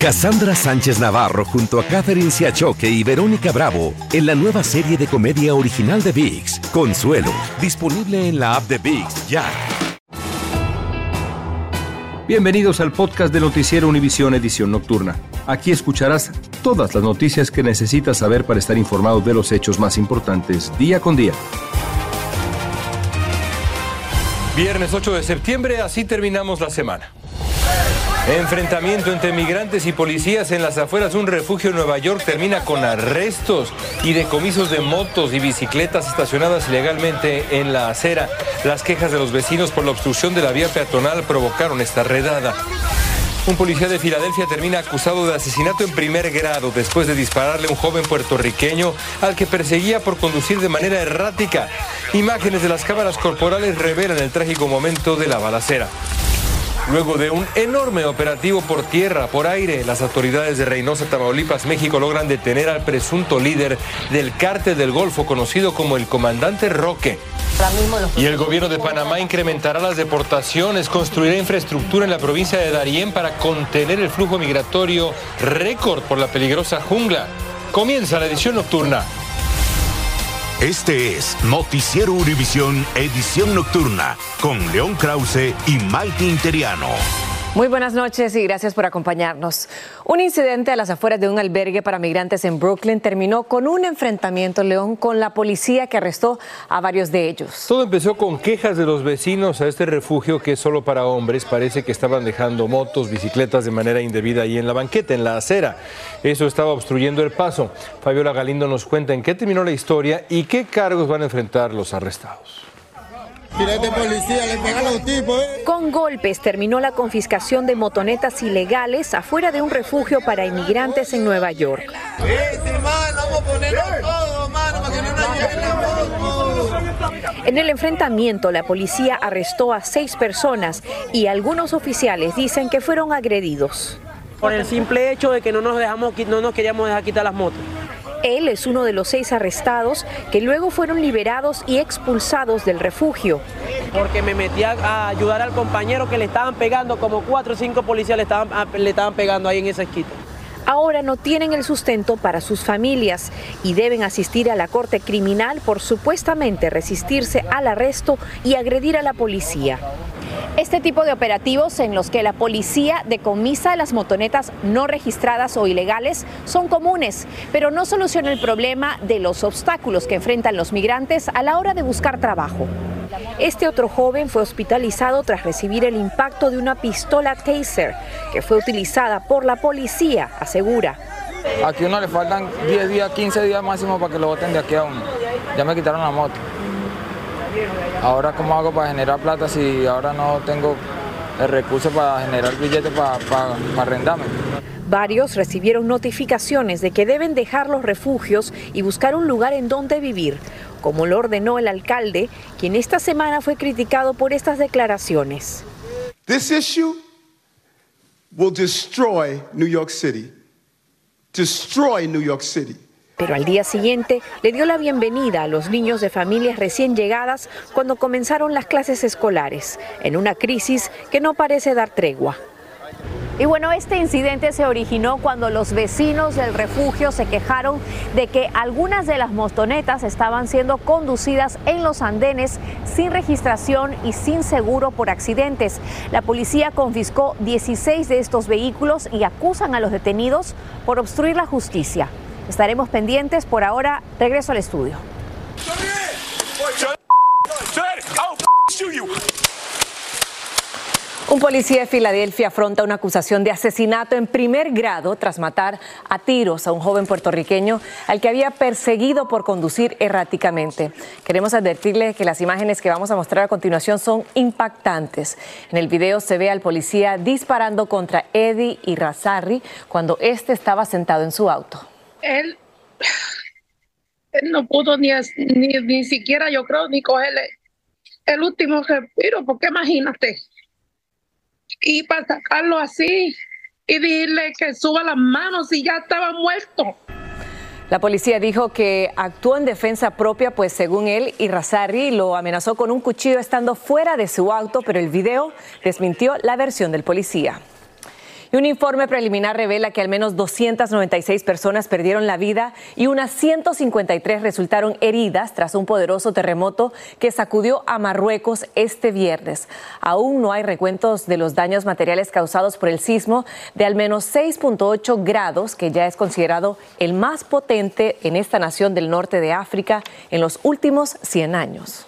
Cassandra Sánchez Navarro junto a Catherine Siachoque y Verónica Bravo en la nueva serie de comedia original de VIX, Consuelo, disponible en la app de VIX ya. Bienvenidos al podcast de Noticiero Univisión Edición Nocturna. Aquí escucharás todas las noticias que necesitas saber para estar informado de los hechos más importantes día con día. Viernes 8 de septiembre, así terminamos la semana. Enfrentamiento entre migrantes y policías en las afueras de un refugio en Nueva York termina con arrestos y decomisos de motos y bicicletas estacionadas ilegalmente en la acera. Las quejas de los vecinos por la obstrucción de la vía peatonal provocaron esta redada. Un policía de Filadelfia termina acusado de asesinato en primer grado después de dispararle a un joven puertorriqueño al que perseguía por conducir de manera errática. Imágenes de las cámaras corporales revelan el trágico momento de la balacera. Luego de un enorme operativo por tierra, por aire, las autoridades de Reynosa, Tamaulipas, México logran detener al presunto líder del cártel del Golfo, conocido como el comandante Roque. Y el gobierno de Panamá incrementará las deportaciones, construirá infraestructura en la provincia de Darién para contener el flujo migratorio récord por la peligrosa jungla. Comienza la edición nocturna. Este es Noticiero Univisión Edición Nocturna con León Krause y Maite Interiano. Muy buenas noches y gracias por acompañarnos. Un incidente a las afueras de un albergue para migrantes en Brooklyn terminó con un enfrentamiento, León, con la policía que arrestó a varios de ellos. Todo empezó con quejas de los vecinos a este refugio que es solo para hombres. Parece que estaban dejando motos, bicicletas de manera indebida ahí en la banqueta, en la acera. Eso estaba obstruyendo el paso. Fabiola Galindo nos cuenta en qué terminó la historia y qué cargos van a enfrentar los arrestados. Eh. Con golpes terminó la confiscación de motonetas ilegales afuera de un refugio para inmigrantes en Nueva York. En el enfrentamiento, la policía arrestó a seis personas y algunos oficiales dicen que fueron agredidos. Por el simple hecho de que no nos, dejamos, no nos queríamos dejar quitar las motos. Él es uno de los seis arrestados que luego fueron liberados y expulsados del refugio. Porque me metí a ayudar al compañero que le estaban pegando, como cuatro o cinco policías le estaban, le estaban pegando ahí en esa esquina ahora no tienen el sustento para sus familias y deben asistir a la corte criminal por supuestamente resistirse al arresto y agredir a la policía. Este tipo de operativos en los que la policía decomisa las motonetas no registradas o ilegales son comunes, pero no solucionan el problema de los obstáculos que enfrentan los migrantes a la hora de buscar trabajo. Este otro joven fue hospitalizado tras recibir el impacto de una pistola taser que fue utilizada por la policía, asegura. Aquí uno le faltan 10 días, 15 días máximo para que lo voten de aquí a uno. Ya me quitaron la moto. Ahora, ¿cómo hago para generar plata si ahora no tengo el recurso para generar billetes para, para, arrendarme? Varios recibieron notificaciones de que deben dejar los refugios y buscar un lugar en donde vivir, como lo ordenó el alcalde, quien esta semana fue criticado por estas declaraciones. This issue will destroy New York City. Destroy New York City pero al día siguiente le dio la bienvenida a los niños de familias recién llegadas cuando comenzaron las clases escolares, en una crisis que no parece dar tregua. Y bueno, este incidente se originó cuando los vecinos del refugio se quejaron de que algunas de las motonetas estaban siendo conducidas en los andenes sin registración y sin seguro por accidentes. La policía confiscó 16 de estos vehículos y acusan a los detenidos por obstruir la justicia. Estaremos pendientes. Por ahora, regreso al estudio. Un policía de Filadelfia afronta una acusación de asesinato en primer grado tras matar a tiros a un joven puertorriqueño al que había perseguido por conducir erráticamente. Queremos advertirle que las imágenes que vamos a mostrar a continuación son impactantes. En el video se ve al policía disparando contra Eddie y Razarri cuando este estaba sentado en su auto él, él no pudo ni, ni, ni siquiera, yo creo, ni cogerle el último respiro, porque imagínate. Y para sacarlo así y decirle que suba las manos y ya estaba muerto. La policía dijo que actuó en defensa propia, pues según él, Irrazarri lo amenazó con un cuchillo estando fuera de su auto, pero el video desmintió la versión del policía. Y un informe preliminar revela que al menos 296 personas perdieron la vida y unas 153 resultaron heridas tras un poderoso terremoto que sacudió a Marruecos este viernes. Aún no hay recuentos de los daños materiales causados por el sismo de al menos 6.8 grados, que ya es considerado el más potente en esta nación del norte de África en los últimos 100 años.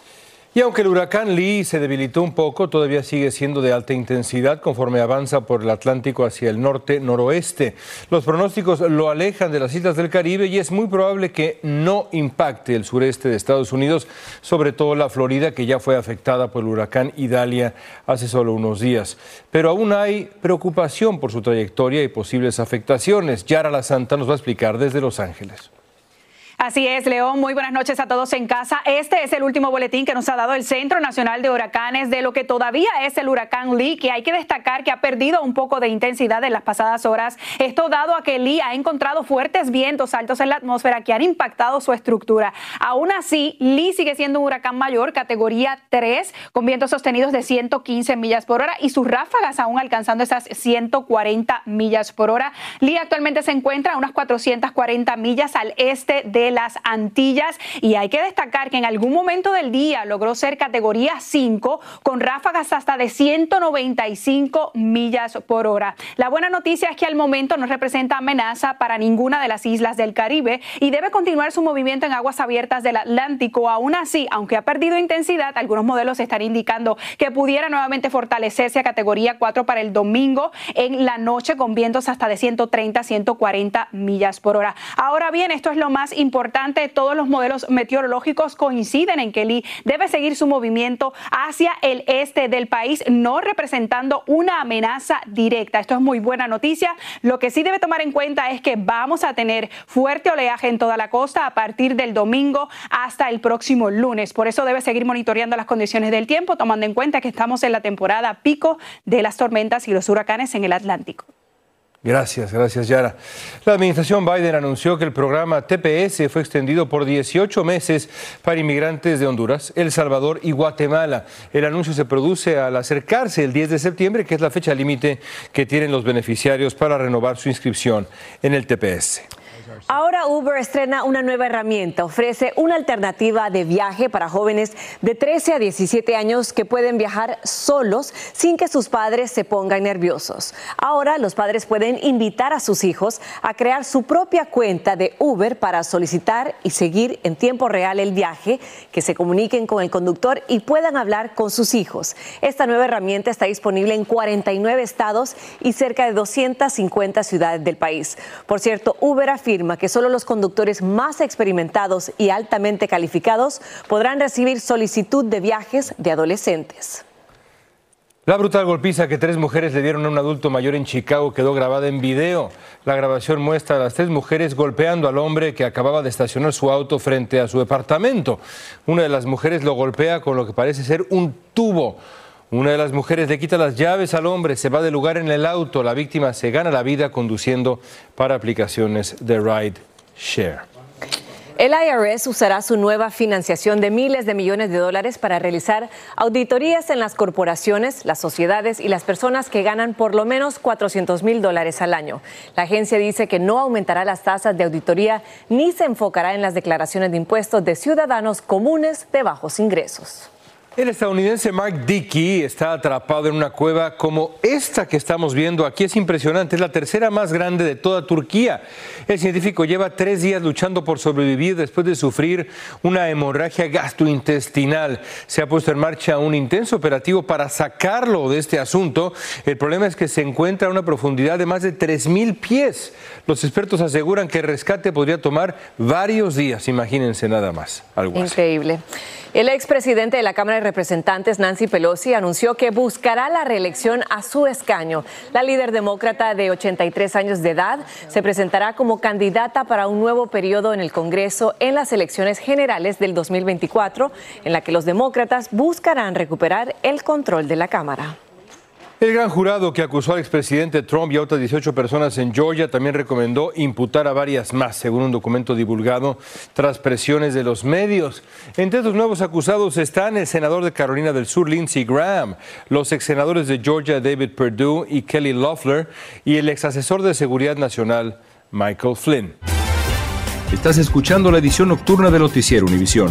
Y aunque el huracán Lee se debilitó un poco, todavía sigue siendo de alta intensidad conforme avanza por el Atlántico hacia el norte-noroeste. Los pronósticos lo alejan de las islas del Caribe y es muy probable que no impacte el sureste de Estados Unidos, sobre todo la Florida, que ya fue afectada por el huracán Idalia hace solo unos días. Pero aún hay preocupación por su trayectoria y posibles afectaciones. Yara La Santa nos va a explicar desde Los Ángeles. Así es, León. Muy buenas noches a todos en casa. Este es el último boletín que nos ha dado el Centro Nacional de Huracanes de lo que todavía es el huracán Lee, que hay que destacar que ha perdido un poco de intensidad en las pasadas horas. Esto dado a que Lee ha encontrado fuertes vientos altos en la atmósfera que han impactado su estructura. Aún así, Lee sigue siendo un huracán mayor, categoría 3, con vientos sostenidos de 115 millas por hora y sus ráfagas aún alcanzando esas 140 millas por hora. Lee actualmente se encuentra a unas 440 millas al este de las Antillas y hay que destacar que en algún momento del día logró ser categoría 5 con ráfagas hasta de 195 millas por hora. La buena noticia es que al momento no representa amenaza para ninguna de las islas del Caribe y debe continuar su movimiento en aguas abiertas del Atlántico. Aún así, aunque ha perdido intensidad, algunos modelos están indicando que pudiera nuevamente fortalecerse a categoría 4 para el domingo en la noche con vientos hasta de 130 140 millas por hora. Ahora bien, esto es lo más importante importante, todos los modelos meteorológicos coinciden en que Lee debe seguir su movimiento hacia el este del país, no representando una amenaza directa. Esto es muy buena noticia. Lo que sí debe tomar en cuenta es que vamos a tener fuerte oleaje en toda la costa a partir del domingo hasta el próximo lunes. Por eso debe seguir monitoreando las condiciones del tiempo, tomando en cuenta que estamos en la temporada pico de las tormentas y los huracanes en el Atlántico. Gracias, gracias Yara. La administración Biden anunció que el programa TPS fue extendido por 18 meses para inmigrantes de Honduras, El Salvador y Guatemala. El anuncio se produce al acercarse el 10 de septiembre, que es la fecha límite que tienen los beneficiarios para renovar su inscripción en el TPS. Ahora Uber estrena una nueva herramienta. Ofrece una alternativa de viaje para jóvenes de 13 a 17 años que pueden viajar solos sin que sus padres se pongan nerviosos. Ahora los padres pueden invitar a sus hijos a crear su propia cuenta de Uber para solicitar y seguir en tiempo real el viaje, que se comuniquen con el conductor y puedan hablar con sus hijos. Esta nueva herramienta está disponible en 49 estados y cerca de 250 ciudades del país. Por cierto, Uber afirma que solo los conductores más experimentados y altamente calificados podrán recibir solicitud de viajes de adolescentes. La brutal golpiza que tres mujeres le dieron a un adulto mayor en Chicago quedó grabada en video. La grabación muestra a las tres mujeres golpeando al hombre que acababa de estacionar su auto frente a su departamento. Una de las mujeres lo golpea con lo que parece ser un tubo. Una de las mujeres le quita las llaves al hombre, se va del lugar en el auto. La víctima se gana la vida conduciendo para aplicaciones de ride share. El IRS usará su nueva financiación de miles de millones de dólares para realizar auditorías en las corporaciones, las sociedades y las personas que ganan por lo menos 400 mil dólares al año. La agencia dice que no aumentará las tasas de auditoría ni se enfocará en las declaraciones de impuestos de ciudadanos comunes de bajos ingresos. El estadounidense Mark Dickey está atrapado en una cueva como esta que estamos viendo aquí. Es impresionante, es la tercera más grande de toda Turquía. El científico lleva tres días luchando por sobrevivir después de sufrir una hemorragia gastrointestinal. Se ha puesto en marcha un intenso operativo para sacarlo de este asunto. El problema es que se encuentra a una profundidad de más de 3.000 pies. Los expertos aseguran que el rescate podría tomar varios días. Imagínense nada más. Algo Increíble. El expresidente de la Cámara de Representantes, Nancy Pelosi, anunció que buscará la reelección a su escaño. La líder demócrata de 83 años de edad se presentará como candidata para un nuevo periodo en el Congreso en las elecciones generales del 2024, en la que los demócratas buscarán recuperar el control de la Cámara. El gran jurado que acusó al expresidente Trump y a otras 18 personas en Georgia también recomendó imputar a varias más, según un documento divulgado tras presiones de los medios. Entre estos nuevos acusados están el senador de Carolina del Sur, Lindsey Graham, los ex senadores de Georgia, David Perdue y Kelly Loeffler, y el ex asesor de Seguridad Nacional, Michael Flynn. Estás escuchando la edición nocturna de Noticiero Univisión.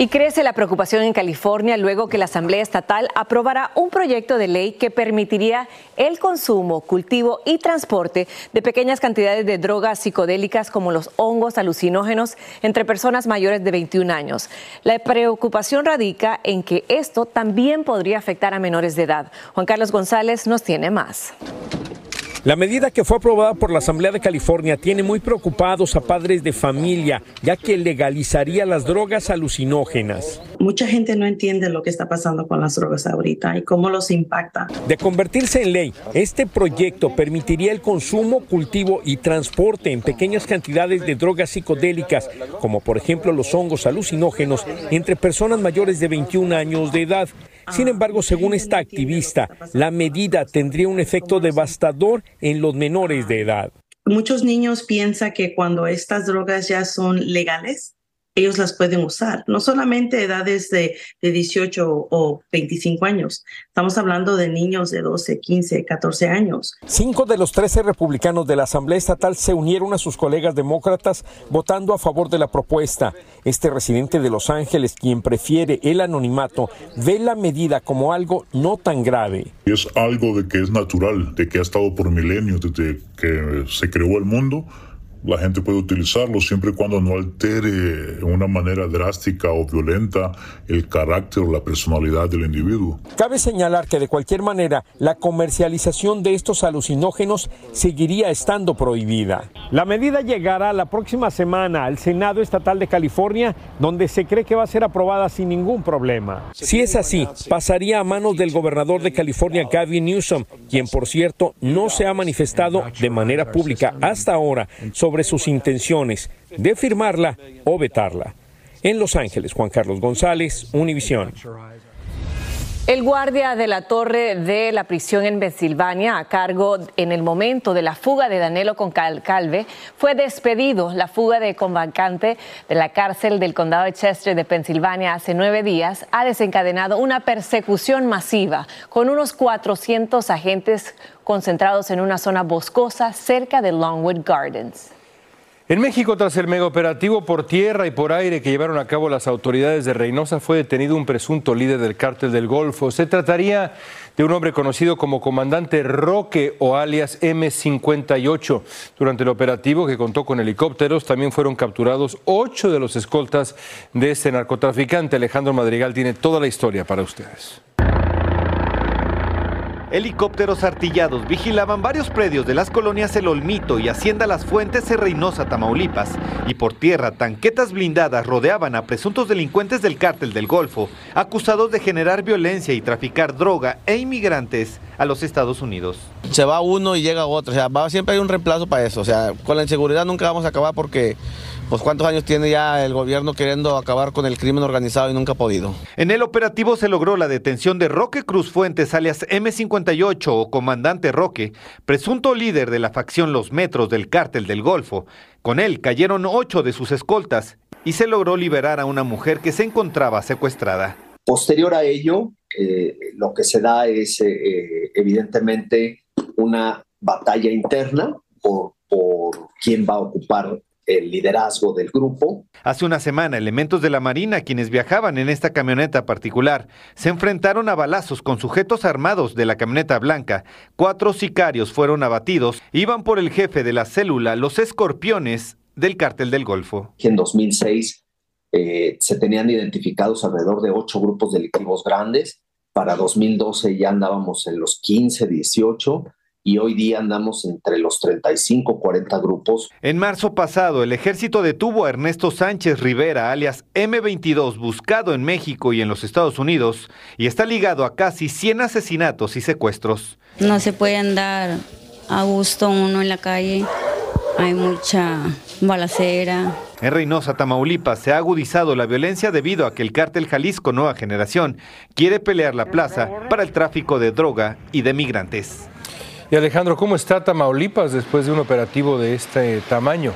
Y crece la preocupación en California luego que la Asamblea Estatal aprobará un proyecto de ley que permitiría el consumo, cultivo y transporte de pequeñas cantidades de drogas psicodélicas como los hongos alucinógenos entre personas mayores de 21 años. La preocupación radica en que esto también podría afectar a menores de edad. Juan Carlos González nos tiene más. La medida que fue aprobada por la Asamblea de California tiene muy preocupados a padres de familia, ya que legalizaría las drogas alucinógenas. Mucha gente no entiende lo que está pasando con las drogas ahorita y cómo los impacta. De convertirse en ley, este proyecto permitiría el consumo, cultivo y transporte en pequeñas cantidades de drogas psicodélicas, como por ejemplo los hongos alucinógenos, entre personas mayores de 21 años de edad. Sin embargo, según esta activista, la medida tendría un efecto devastador en los menores de edad. Muchos niños piensan que cuando estas drogas ya son legales, ellos las pueden usar, no solamente edades de, de 18 o 25 años, estamos hablando de niños de 12, 15, 14 años. Cinco de los 13 republicanos de la Asamblea Estatal se unieron a sus colegas demócratas votando a favor de la propuesta. Este residente de Los Ángeles, quien prefiere el anonimato, ve la medida como algo no tan grave. Es algo de que es natural, de que ha estado por milenios desde que se creó el mundo la gente puede utilizarlo siempre y cuando no altere de una manera drástica o violenta el carácter o la personalidad del individuo. Cabe señalar que de cualquier manera la comercialización de estos alucinógenos seguiría estando prohibida. La medida llegará la próxima semana al Senado Estatal de California, donde se cree que va a ser aprobada sin ningún problema. Si es así, pasaría a manos del gobernador de California, Gavin Newsom, quien por cierto no se ha manifestado de manera pública hasta ahora sobre sus intenciones de firmarla o vetarla. En Los Ángeles, Juan Carlos González, Univisión. El guardia de la torre de la prisión en Pensilvania, a cargo en el momento de la fuga de Danilo Concalve, fue despedido. La fuga de convocante de la cárcel del condado de Chester de Pensilvania hace nueve días ha desencadenado una persecución masiva con unos 400 agentes concentrados en una zona boscosa cerca de Longwood Gardens. En México, tras el megaoperativo por tierra y por aire que llevaron a cabo las autoridades de Reynosa, fue detenido un presunto líder del cártel del Golfo. Se trataría de un hombre conocido como comandante Roque o alias M58. Durante el operativo, que contó con helicópteros, también fueron capturados ocho de los escoltas de este narcotraficante. Alejandro Madrigal tiene toda la historia para ustedes. Helicópteros artillados vigilaban varios predios de las colonias El Olmito y Hacienda Las Fuentes en Reynosa, Tamaulipas. Y por tierra, tanquetas blindadas rodeaban a presuntos delincuentes del cártel del Golfo, acusados de generar violencia y traficar droga e inmigrantes a los Estados Unidos. Se va uno y llega otro, o sea, va, siempre hay un reemplazo para eso. O sea, con la inseguridad nunca vamos a acabar porque pues cuántos años tiene ya el gobierno queriendo acabar con el crimen organizado y nunca ha podido. En el operativo se logró la detención de Roque Cruz Fuentes, alias M58 o comandante Roque, presunto líder de la facción Los Metros del cártel del Golfo. Con él cayeron ocho de sus escoltas y se logró liberar a una mujer que se encontraba secuestrada. Posterior a ello, eh, lo que se da es eh, evidentemente una batalla interna por, por quién va a ocupar el liderazgo del grupo. Hace una semana, elementos de la Marina, quienes viajaban en esta camioneta particular, se enfrentaron a balazos con sujetos armados de la camioneta blanca. Cuatro sicarios fueron abatidos. Iban por el jefe de la célula, los escorpiones del cártel del Golfo. En 2006 eh, se tenían identificados alrededor de ocho grupos delictivos grandes. Para 2012 ya andábamos en los 15, 18 y hoy día andamos entre los 35, 40 grupos. En marzo pasado, el ejército detuvo a Ernesto Sánchez Rivera, alias M22, buscado en México y en los Estados Unidos, y está ligado a casi 100 asesinatos y secuestros. No se puede andar a gusto uno en la calle, hay mucha balacera. En Reynosa, Tamaulipas, se ha agudizado la violencia debido a que el cártel Jalisco Nueva Generación quiere pelear la plaza para el tráfico de droga y de migrantes. Y Alejandro, ¿cómo está Tamaulipas después de un operativo de este tamaño?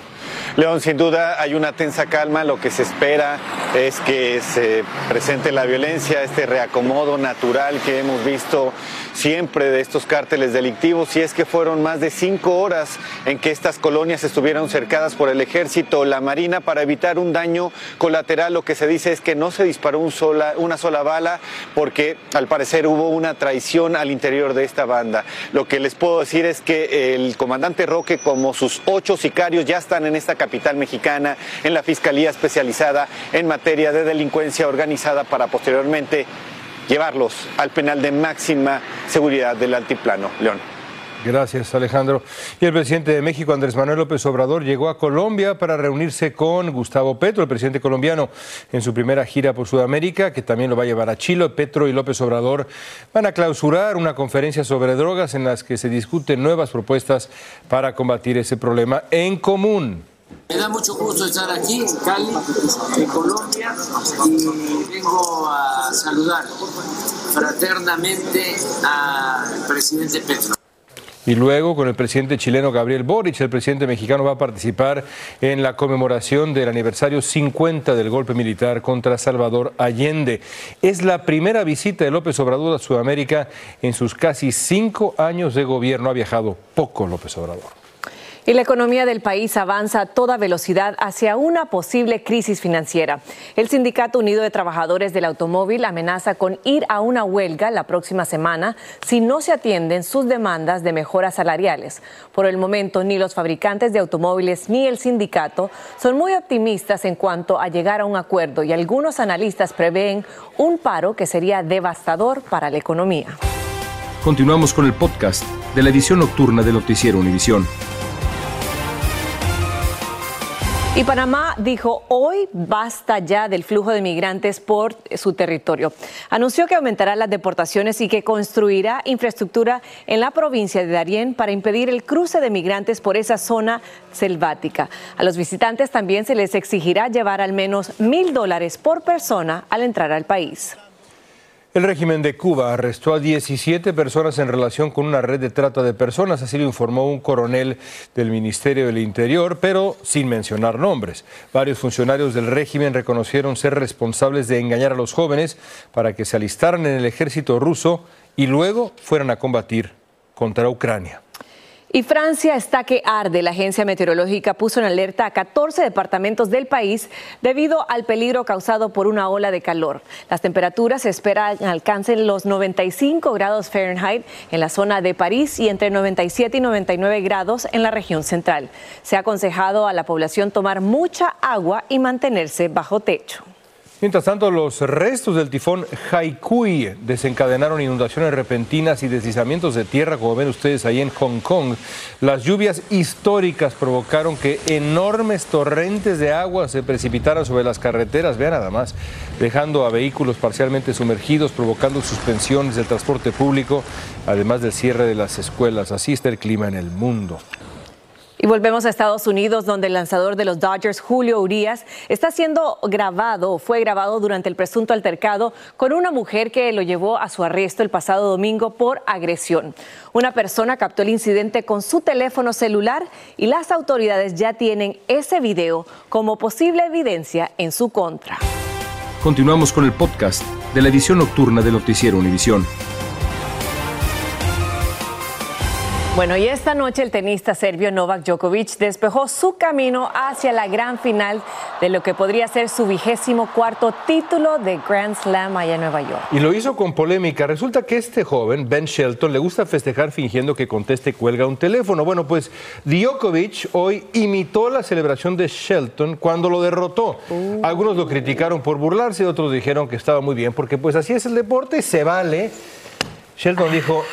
León, sin duda hay una tensa calma. Lo que se espera es que se presente la violencia, este reacomodo natural que hemos visto siempre de estos cárteles delictivos. Y es que fueron más de cinco horas en que estas colonias estuvieron cercadas por el ejército la marina para evitar un daño colateral. Lo que se dice es que no se disparó una sola bala porque al parecer hubo una traición al interior de esta banda. Lo que les puedo decir es que el comandante Roque, como sus ocho sicarios, ya están en esta capital mexicana, en la Fiscalía especializada en materia de delincuencia organizada para posteriormente llevarlos al penal de máxima seguridad del altiplano. León. Gracias, Alejandro. Y el presidente de México, Andrés Manuel López Obrador, llegó a Colombia para reunirse con Gustavo Petro, el presidente colombiano, en su primera gira por Sudamérica, que también lo va a llevar a Chile. Petro y López Obrador van a clausurar una conferencia sobre drogas en las que se discuten nuevas propuestas para combatir ese problema en común. Me da mucho gusto estar aquí en Cali, en Colombia, y vengo a saludar fraternamente al presidente Petro. Y luego con el presidente chileno Gabriel Boric, el presidente mexicano va a participar en la conmemoración del aniversario 50 del golpe militar contra Salvador Allende. Es la primera visita de López Obrador a Sudamérica en sus casi cinco años de gobierno. Ha viajado poco López Obrador. Y la economía del país avanza a toda velocidad hacia una posible crisis financiera. El Sindicato Unido de Trabajadores del Automóvil amenaza con ir a una huelga la próxima semana si no se atienden sus demandas de mejoras salariales. Por el momento, ni los fabricantes de automóviles ni el sindicato son muy optimistas en cuanto a llegar a un acuerdo y algunos analistas prevén un paro que sería devastador para la economía. Continuamos con el podcast de la edición nocturna de Noticiero Univisión. Y Panamá dijo hoy basta ya del flujo de migrantes por su territorio. Anunció que aumentará las deportaciones y que construirá infraestructura en la provincia de Darién para impedir el cruce de migrantes por esa zona selvática. A los visitantes también se les exigirá llevar al menos mil dólares por persona al entrar al país. El régimen de Cuba arrestó a 17 personas en relación con una red de trata de personas, así lo informó un coronel del Ministerio del Interior, pero sin mencionar nombres. Varios funcionarios del régimen reconocieron ser responsables de engañar a los jóvenes para que se alistaran en el ejército ruso y luego fueran a combatir contra Ucrania. Y Francia está que arde. La agencia meteorológica puso en alerta a 14 departamentos del país debido al peligro causado por una ola de calor. Las temperaturas se esperan alcancen los 95 grados Fahrenheit en la zona de París y entre 97 y 99 grados en la región central. Se ha aconsejado a la población tomar mucha agua y mantenerse bajo techo. Mientras tanto, los restos del tifón Haikui desencadenaron inundaciones repentinas y deslizamientos de tierra, como ven ustedes ahí en Hong Kong. Las lluvias históricas provocaron que enormes torrentes de agua se precipitaran sobre las carreteras, vean nada más, dejando a vehículos parcialmente sumergidos, provocando suspensiones del transporte público, además del cierre de las escuelas. Así está el clima en el mundo. Y volvemos a Estados Unidos, donde el lanzador de los Dodgers, Julio Urias, está siendo grabado, fue grabado durante el presunto altercado con una mujer que lo llevó a su arresto el pasado domingo por agresión. Una persona captó el incidente con su teléfono celular y las autoridades ya tienen ese video como posible evidencia en su contra. Continuamos con el podcast de la edición nocturna de Noticiero Univisión. Bueno, y esta noche el tenista serbio Novak Djokovic despejó su camino hacia la gran final de lo que podría ser su vigésimo cuarto título de Grand Slam allá en Nueva York. Y lo hizo con polémica. Resulta que este joven, Ben Shelton, le gusta festejar fingiendo que conteste y cuelga un teléfono. Bueno, pues Djokovic hoy imitó la celebración de Shelton cuando lo derrotó. Uh. Algunos lo criticaron por burlarse, otros dijeron que estaba muy bien, porque pues así es el deporte, se vale. Shelton dijo,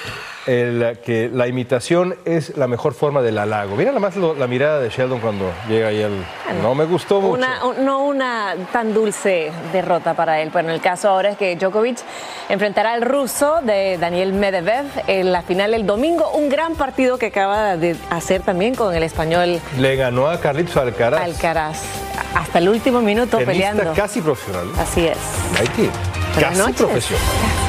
el, que la imitación es la mejor forma del halago. Mira nada más lo- la mirada de Sheldon cuando llega ahí el... No me gustó mucho. Una, no una tan dulce derrota para él, pero en el caso ahora es que Djokovic enfrentará al ruso de Daniel Medvedev en la final el domingo, un gran partido que acaba de hacer también con el español Le ganó a Carlitos Alcaraz. Alcaraz hasta el último minuto tenista peleando. casi profesional. Así es. Buenas casi noches. profesional.